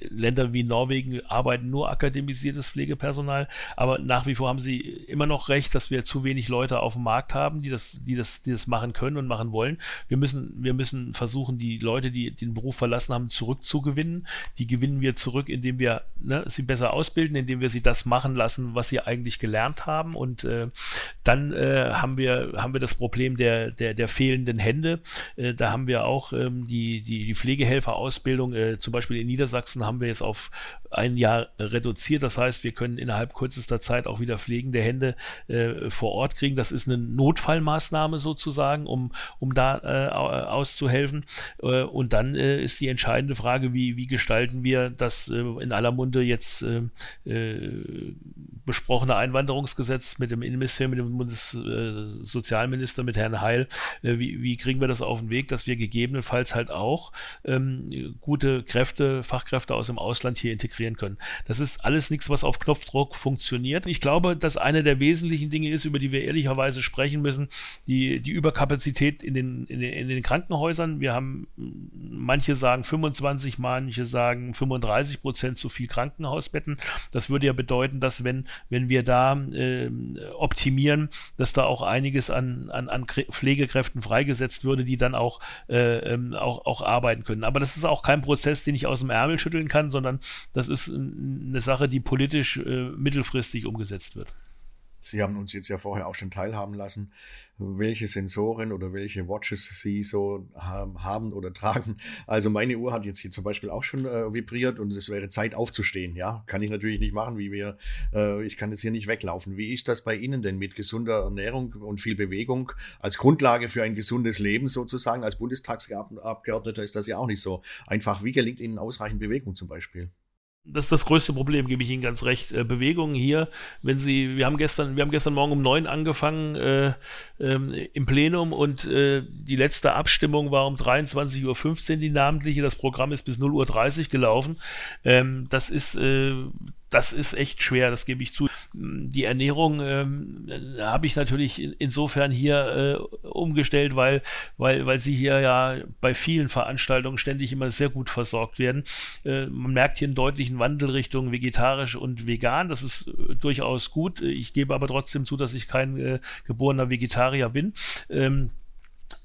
Länder wie Norwegen arbeiten nur akademisiertes Pflegepersonal, aber nach wie vor haben sie immer noch recht, dass wir zu wenig Leute auf dem Markt haben, die das, die das, die das machen können und machen wollen. Wir müssen, wir müssen versuchen, die Leute, die den Beruf verlassen haben, zurückzugewinnen. Die gewinnen wir zurück, indem wir ne, sie besser ausbilden, indem wir sie das machen lassen, was sie eigentlich gelernt haben. Und äh, dann äh, haben wir haben wir das Problem der der, der fehlenden Hände. Äh, da haben wir auch ähm, die die die Pflegehelferausbildung. Äh, zum Beispiel in Niedersachsen haben wir jetzt auf ein Jahr reduziert. Das heißt, wir können innerhalb kürzester Zeit auch wieder pflegende Hände äh, vor Ort kriegen. Das ist eine Notfallmaßnahme sozusagen, um, um da äh, auszuhelfen. Äh, und dann äh, ist die entscheidende Frage, wie, wie gestalten wir das äh, in aller Munde jetzt äh, besprochene Einwanderungsgesetz mit dem Innenministerium, mit dem Bundessozialminister, mit Herrn Heil. wie, wie kriegen wir das auf den Weg, dass wir gegebenenfalls halt auch ähm, gute Kräfte, Fachkräfte aus dem Ausland hier integrieren können. Das ist alles nichts, was auf Knopfdruck funktioniert. Ich glaube, dass eine der wesentlichen Dinge ist, über die wir ehrlicherweise sprechen müssen, die, die Überkapazität in den, in, den, in den Krankenhäusern. Wir haben, manche sagen 25, manche sagen 35 Prozent zu viel Krankenhausbetten. Das würde ja bedeuten, dass wenn, wenn wir da äh, optimieren, dass da auch einiges an, an, an Pflegekräften freigesetzt würde, die dann auch, äh, ähm, auch, auch arbeiten können. Aber das ist auch kein Prozess, den ich aus dem Ärmel schütteln kann, sondern das ist eine Sache, die politisch äh, mittelfristig umgesetzt wird. Sie haben uns jetzt ja vorher auch schon teilhaben lassen, welche Sensoren oder welche Watches Sie so haben oder tragen. Also meine Uhr hat jetzt hier zum Beispiel auch schon äh, vibriert und es wäre Zeit aufzustehen. Ja, kann ich natürlich nicht machen, wie wir. Äh, ich kann jetzt hier nicht weglaufen. Wie ist das bei Ihnen denn mit gesunder Ernährung und viel Bewegung als Grundlage für ein gesundes Leben sozusagen? Als Bundestagsabgeordneter ist das ja auch nicht so einfach. Wie gelingt Ihnen ausreichend Bewegung zum Beispiel? Das ist das größte Problem, gebe ich Ihnen ganz recht. Äh, Bewegungen hier, wenn Sie, wir haben gestern, wir haben gestern Morgen um neun angefangen äh, ähm, im Plenum und äh, die letzte Abstimmung war um 23.15 Uhr, die namentliche. Das Programm ist bis 0.30 Uhr gelaufen. Ähm, das ist äh, das ist echt schwer, das gebe ich zu. Die Ernährung ähm, habe ich natürlich insofern hier äh, umgestellt, weil, weil, weil sie hier ja bei vielen Veranstaltungen ständig immer sehr gut versorgt werden. Äh, man merkt hier einen deutlichen Wandel Richtung vegetarisch und vegan. Das ist äh, durchaus gut. Ich gebe aber trotzdem zu, dass ich kein äh, geborener Vegetarier bin. Ähm,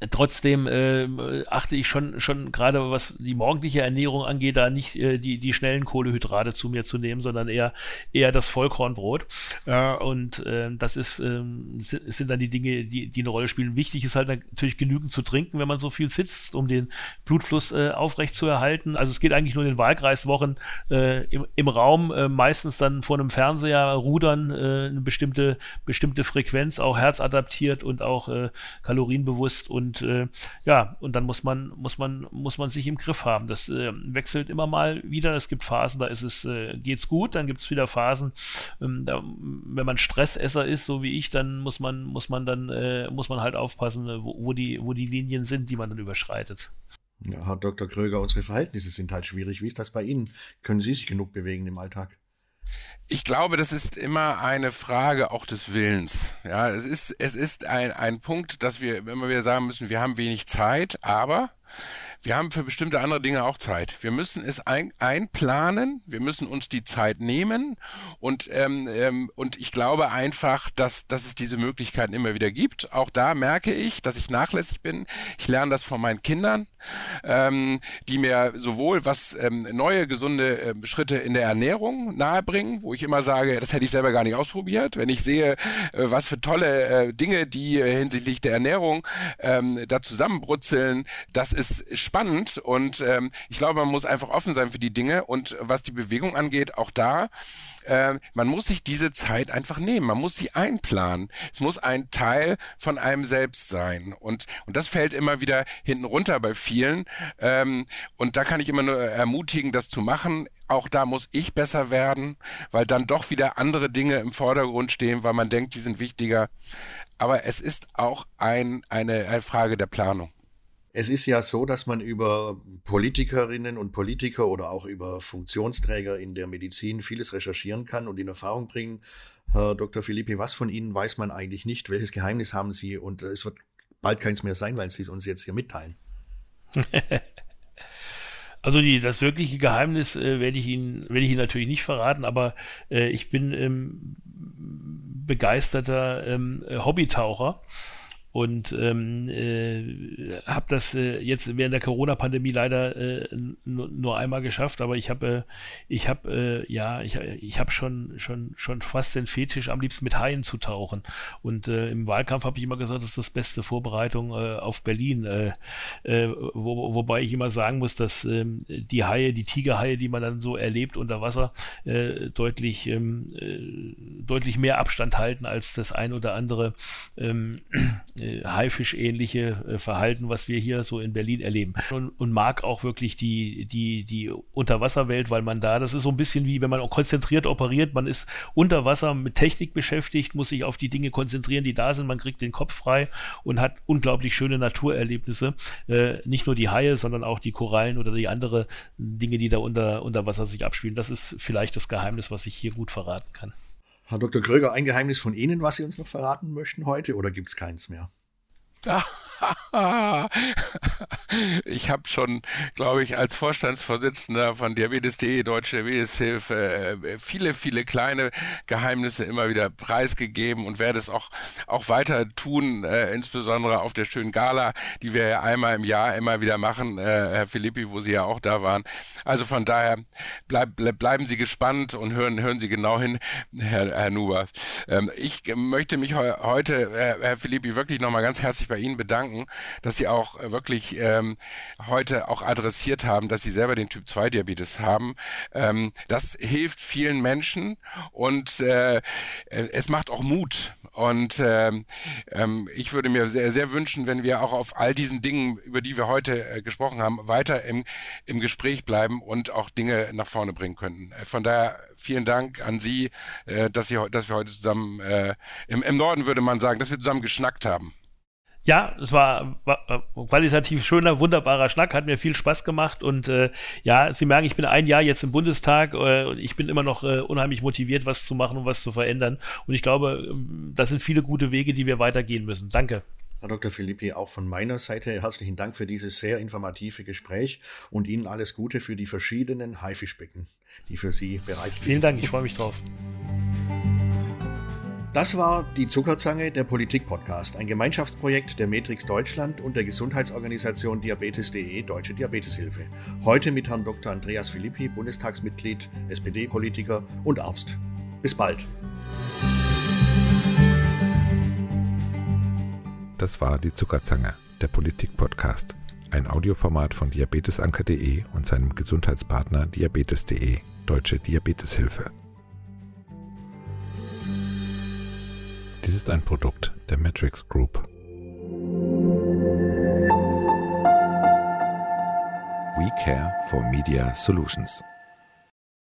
Trotzdem äh, achte ich schon, schon gerade was die morgendliche Ernährung angeht, da nicht äh, die, die schnellen Kohlehydrate zu mir zu nehmen, sondern eher, eher das Vollkornbrot. Äh, und äh, das ist, äh, sind, dann die Dinge, die, die eine Rolle spielen. Wichtig ist halt natürlich genügend zu trinken, wenn man so viel sitzt, um den Blutfluss äh, aufrecht zu erhalten. Also es geht eigentlich nur in den Wahlkreiswochen äh, im, im Raum, meistens dann vor einem Fernseher rudern, eine bestimmte, bestimmte Frequenz, auch herzadaptiert und auch kalorienbewusst und äh, ja, und dann muss man, muss man, muss man sich im Griff haben. Das äh, wechselt immer mal wieder. Es gibt Phasen, da ist es, äh, geht's gut, dann gibt es wieder Phasen, ähm, da, wenn man Stressesser ist, so wie ich, dann muss man, muss man dann, äh, muss man halt aufpassen, wo, wo, die, wo die Linien sind, die man dann überschreitet. Ja, Herr Dr. Kröger, unsere Verhältnisse sind halt schwierig. Wie ist das bei Ihnen? Können Sie sich genug bewegen im Alltag? Ich glaube, das ist immer eine Frage auch des Willens. Ja, es ist, es ist ein, ein Punkt, dass wir immer wieder sagen müssen, wir haben wenig Zeit, aber wir haben für bestimmte andere Dinge auch Zeit. Wir müssen es ein, einplanen, wir müssen uns die Zeit nehmen und, ähm, ähm, und ich glaube einfach, dass, dass es diese Möglichkeiten immer wieder gibt. Auch da merke ich, dass ich nachlässig bin. Ich lerne das von meinen Kindern, ähm, die mir sowohl was ähm, neue, gesunde äh, Schritte in der Ernährung nahebringen, wo ich immer sage, das hätte ich selber gar nicht ausprobiert. Wenn ich sehe, äh, was für tolle äh, Dinge die äh, hinsichtlich der Ernährung ähm, da zusammenbrutzeln, das ist spannend und ähm, ich glaube, man muss einfach offen sein für die Dinge und was die Bewegung angeht, auch da, äh, man muss sich diese Zeit einfach nehmen, man muss sie einplanen. Es muss ein Teil von einem selbst sein und, und das fällt immer wieder hinten runter bei vielen ähm, und da kann ich immer nur ermutigen, das zu machen. Auch da muss ich besser werden, weil dann doch wieder andere Dinge im Vordergrund stehen, weil man denkt, die sind wichtiger. Aber es ist auch ein, eine, eine Frage der Planung. Es ist ja so, dass man über Politikerinnen und Politiker oder auch über Funktionsträger in der Medizin vieles recherchieren kann und in Erfahrung bringen. Herr Dr. Philippi, was von Ihnen weiß man eigentlich nicht? Welches Geheimnis haben Sie? Und es wird bald keins mehr sein, weil Sie es uns jetzt hier mitteilen. Also die, das wirkliche Geheimnis äh, werde ich Ihnen werde ich Ihnen natürlich nicht verraten, aber äh, ich bin ähm, begeisterter ähm, Hobbytaucher und ähm, äh, habe das äh, jetzt während der Corona-Pandemie leider äh, nur einmal geschafft, aber ich habe, äh, ich habe, äh, ja, ich, ich habe schon, schon, schon fast den Fetisch, am liebsten mit Haien zu tauchen. Und äh, im Wahlkampf habe ich immer gesagt, das ist das beste Vorbereitung äh, auf Berlin. Äh, äh, wo, wobei ich immer sagen muss, dass äh, die Haie, die Tigerhaie, die man dann so erlebt unter Wasser, äh, deutlich, ähm, äh, deutlich mehr Abstand halten als das ein oder andere ähm, äh, Haifisch-ähnliche äh, Verhalten, was wir hier so in Berlin erleben. Und, und, mag auch wirklich die, die, die Unterwasserwelt, weil man da, das ist so ein bisschen wie, wenn man konzentriert operiert, man ist unter Wasser mit Technik beschäftigt, muss sich auf die Dinge konzentrieren, die da sind, man kriegt den Kopf frei und hat unglaublich schöne Naturerlebnisse. Äh, nicht nur die Haie, sondern auch die Korallen oder die andere Dinge, die da unter, unter Wasser sich abspielen. Das ist vielleicht das Geheimnis, was ich hier gut verraten kann. Herr Dr. Kröger, ein Geheimnis von Ihnen, was Sie uns noch verraten möchten heute, oder gibt es keins mehr? ich habe schon, glaube ich, als Vorstandsvorsitzender von Diabetes.de, Deutsche Diabeteshilfe, äh, viele, viele kleine Geheimnisse immer wieder preisgegeben und werde es auch, auch weiter tun, äh, insbesondere auf der schönen Gala, die wir ja einmal im Jahr immer wieder machen, äh, Herr Philippi, wo Sie ja auch da waren. Also von daher bleib, bleib, bleiben Sie gespannt und hören, hören Sie genau hin, Herr, Herr Nuber. Ähm, ich möchte mich he heute, Herr Philippi, wirklich nochmal ganz herzlich bei Ihnen bedanken, dass Sie auch wirklich ähm, heute auch adressiert haben, dass Sie selber den Typ 2 Diabetes haben. Ähm, das hilft vielen Menschen und äh, es macht auch Mut. Und äh, ähm, ich würde mir sehr, sehr wünschen, wenn wir auch auf all diesen Dingen, über die wir heute äh, gesprochen haben, weiter im, im Gespräch bleiben und auch Dinge nach vorne bringen könnten. Äh, von daher vielen Dank an Sie, äh, dass, Sie, dass wir heute zusammen, äh, im, im Norden würde man sagen, dass wir zusammen geschnackt haben. Ja, es war, war, qualitativ schöner, wunderbarer Schnack, hat mir viel Spaß gemacht und äh, ja, Sie merken, ich bin ein Jahr jetzt im Bundestag äh, und ich bin immer noch äh, unheimlich motiviert, was zu machen und was zu verändern und ich glaube, ähm, das sind viele gute Wege, die wir weitergehen müssen. Danke. Herr Dr. Philippi, auch von meiner Seite herzlichen Dank für dieses sehr informative Gespräch und Ihnen alles Gute für die verschiedenen Haifischbecken, die für Sie bereitstehen. Vielen Dank, ich freue mich drauf. Das war die Zuckerzange, der Politik-Podcast, ein Gemeinschaftsprojekt der Matrix Deutschland und der Gesundheitsorganisation Diabetes.de Deutsche Diabeteshilfe. Heute mit Herrn Dr. Andreas Philippi, Bundestagsmitglied, SPD-Politiker und Arzt. Bis bald. Das war die Zuckerzange, der Politik-Podcast, ein Audioformat von diabetesanker.de und seinem Gesundheitspartner Diabetes.de Deutsche Diabeteshilfe. Dies ist ein Produkt der Matrix Group. We care for Media Solutions.